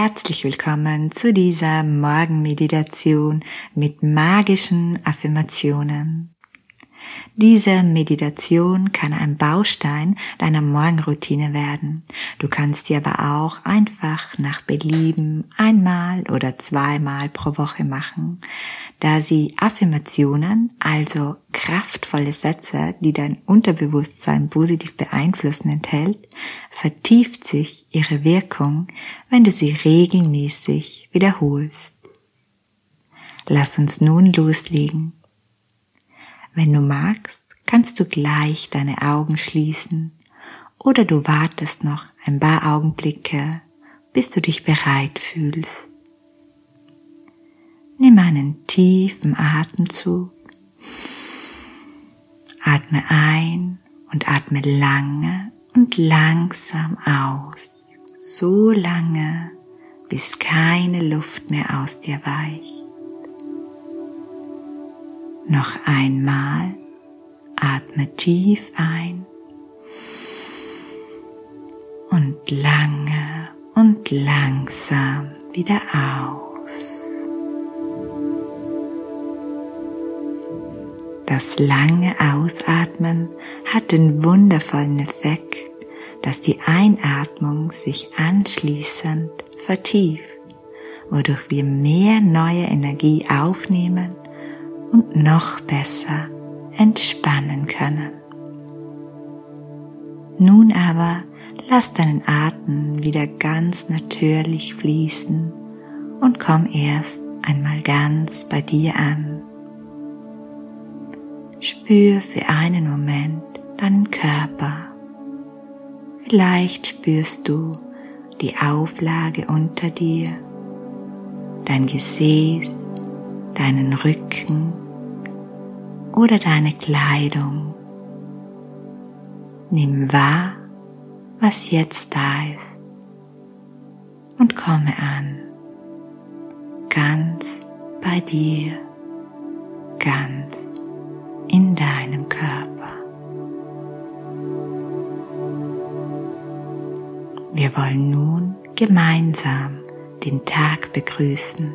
Herzlich willkommen zu dieser Morgenmeditation mit magischen Affirmationen. Diese Meditation kann ein Baustein deiner Morgenroutine werden. Du kannst sie aber auch einfach nach Belieben einmal oder zweimal pro Woche machen, da sie Affirmationen, also kraftvolle Sätze, die dein Unterbewusstsein positiv beeinflussen enthält, vertieft sich ihre Wirkung, wenn du sie regelmäßig wiederholst. Lass uns nun loslegen. Wenn du magst, kannst du gleich deine Augen schließen oder du wartest noch ein paar Augenblicke, bis du dich bereit fühlst. Nimm einen tiefen Atemzug. Atme ein und atme lange und langsam aus. So lange, bis keine Luft mehr aus dir weicht. Noch einmal atme tief ein und lange und langsam wieder aus. Das lange Ausatmen hat den wundervollen Effekt, dass die Einatmung sich anschließend vertieft, wodurch wir mehr neue Energie aufnehmen und noch besser entspannen können. Nun aber lass deinen Atem wieder ganz natürlich fließen und komm erst einmal ganz bei dir an. Spür für einen Moment deinen Körper. Vielleicht spürst du die Auflage unter dir, dein Gesäß, deinen Rücken oder deine Kleidung. Nimm wahr, was jetzt da ist und komme an, ganz bei dir, ganz in deinem Körper. Wir wollen nun gemeinsam den Tag begrüßen.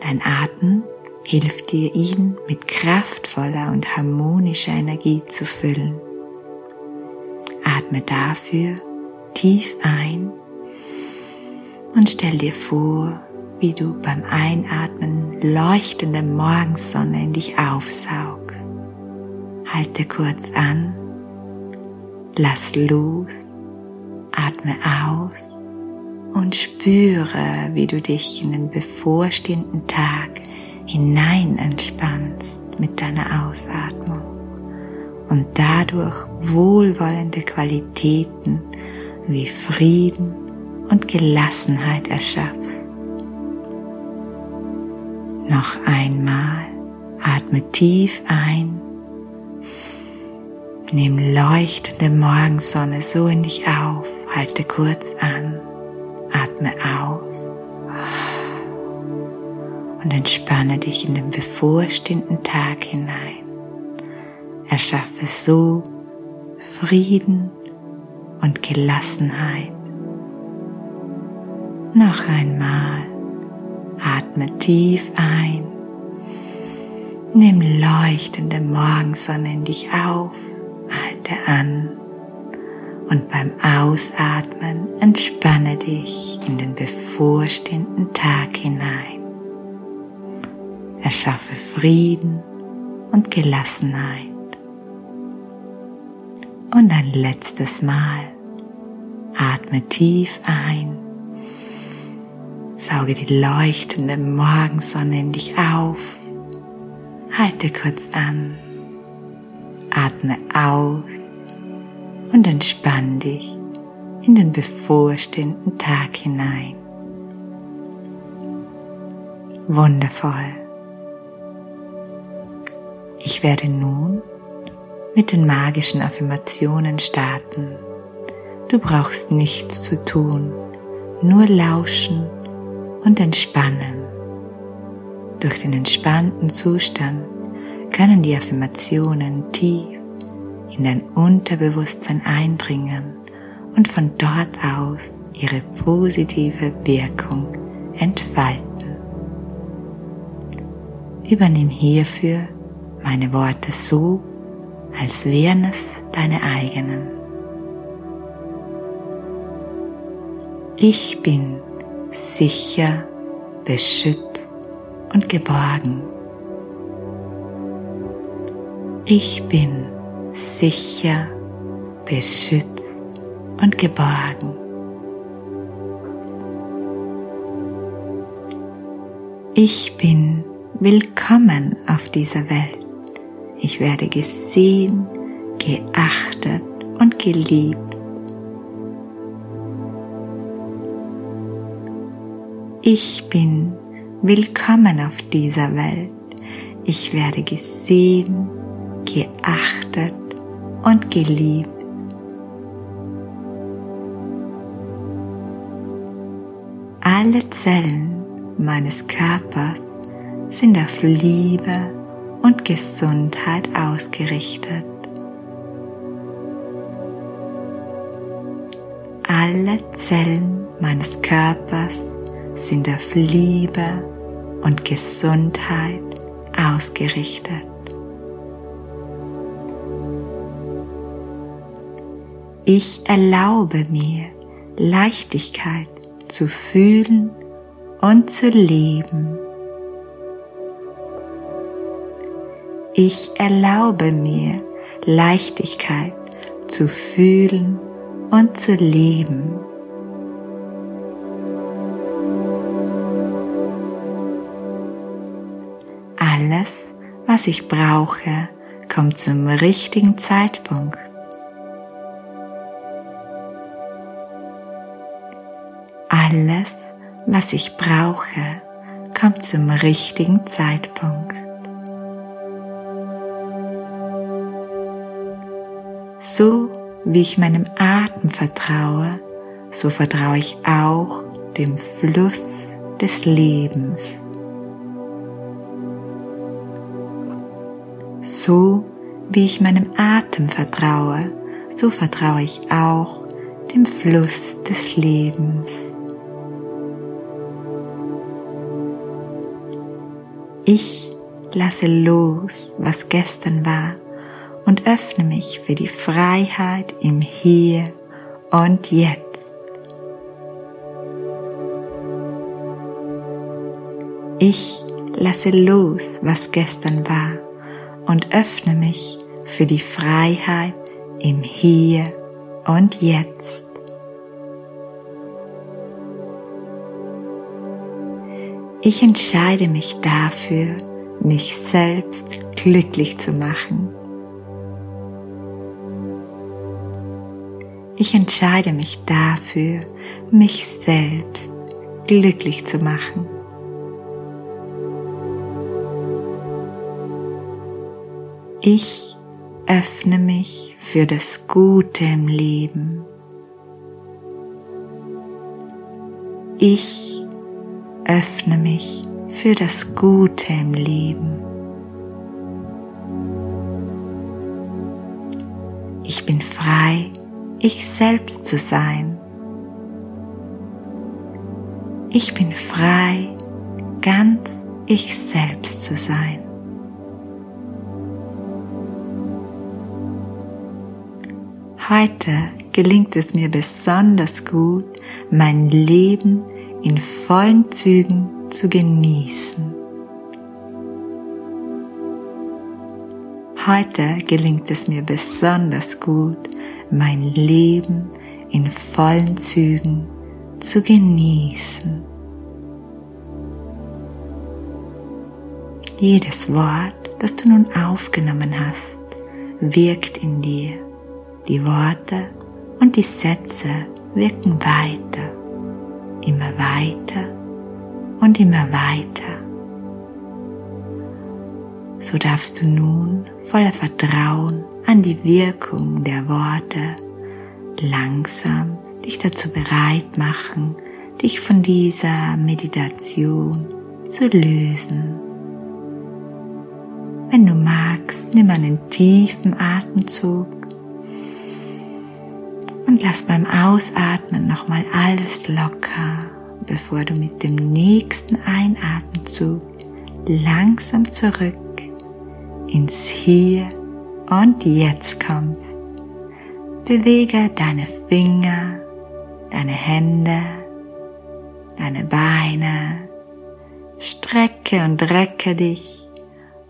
Dein Atem hilft dir, ihn mit kraftvoller und harmonischer Energie zu füllen. Atme dafür tief ein und stell dir vor, wie du beim Einatmen leuchtende Morgensonne in dich aufsaugst. Halte kurz an, lass los, atme aus und spüre, wie du dich in den bevorstehenden Tag hinein entspannst mit deiner Ausatmung und dadurch wohlwollende Qualitäten wie Frieden und Gelassenheit erschaffst. Noch einmal atme tief ein, nimm leuchtende Morgensonne so in dich auf, halte kurz an, atme aus und entspanne dich in den bevorstehenden Tag hinein. Erschaffe so Frieden und Gelassenheit. Noch einmal atme tief ein, nimm leuchtende Morgensonne in dich auf, halte an und beim Ausatmen entspanne dich in den bevorstehenden Tag hinein. Erschaffe Frieden und Gelassenheit. Und ein letztes Mal atme tief ein. Sauge die leuchtende Morgensonne in dich auf. Halte kurz an. Atme aus und entspann dich in den bevorstehenden Tag hinein. Wundervoll. Ich werde nun mit den magischen Affirmationen starten. Du brauchst nichts zu tun, nur lauschen und entspannen. Durch den entspannten Zustand können die Affirmationen tief in dein Unterbewusstsein eindringen und von dort aus ihre positive Wirkung entfalten. Übernimm hierfür meine Worte so, als wären es deine eigenen. Ich bin sicher, beschützt und geborgen. Ich bin sicher, beschützt und geborgen. Ich bin willkommen auf dieser Welt. Ich werde gesehen, geachtet und geliebt. Ich bin willkommen auf dieser Welt. Ich werde gesehen, geachtet und geliebt. Alle Zellen meines Körpers sind auf Liebe und Gesundheit ausgerichtet. Alle Zellen meines Körpers sind auf Liebe und Gesundheit ausgerichtet. Ich erlaube mir Leichtigkeit zu fühlen und zu leben. Ich erlaube mir Leichtigkeit zu fühlen und zu leben. Alles, was ich brauche, kommt zum richtigen Zeitpunkt. Was ich brauche, kommt zum richtigen Zeitpunkt. So wie ich meinem Atem vertraue, so vertraue ich auch dem Fluss des Lebens. So wie ich meinem Atem vertraue, so vertraue ich auch dem Fluss des Lebens. Ich lasse los, was gestern war und öffne mich für die Freiheit im Hier und Jetzt. Ich lasse los, was gestern war und öffne mich für die Freiheit im Hier und Jetzt. Ich entscheide mich dafür, mich selbst glücklich zu machen. Ich entscheide mich dafür, mich selbst glücklich zu machen. Ich öffne mich für das Gute im Leben. Ich öffne mich für das Gute im Leben. Ich bin frei ich selbst zu sein. Ich bin frei, ganz ich selbst zu sein. Heute gelingt es mir besonders gut, mein Leben in vollen Zügen zu genießen. Heute gelingt es mir besonders gut, mein Leben in vollen Zügen zu genießen. Jedes Wort, das du nun aufgenommen hast, wirkt in dir. Die Worte und die Sätze wirken weiter, immer weiter und immer weiter. So darfst du nun voller Vertrauen an die Wirkung der Worte langsam dich dazu bereit machen, dich von dieser Meditation zu lösen. Wenn du magst, nimm einen tiefen Atemzug lass beim Ausatmen nochmal alles locker, bevor du mit dem nächsten Einatemzug langsam zurück ins Hier und Jetzt kommst. Bewege deine Finger, deine Hände, deine Beine, strecke und recke dich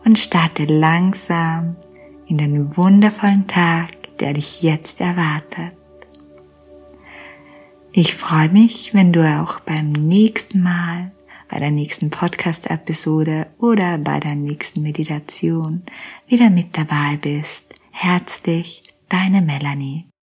und starte langsam in den wundervollen Tag, der dich jetzt erwartet. Ich freue mich, wenn du auch beim nächsten Mal, bei der nächsten Podcast-Episode oder bei der nächsten Meditation wieder mit dabei bist. Herzlich, deine Melanie.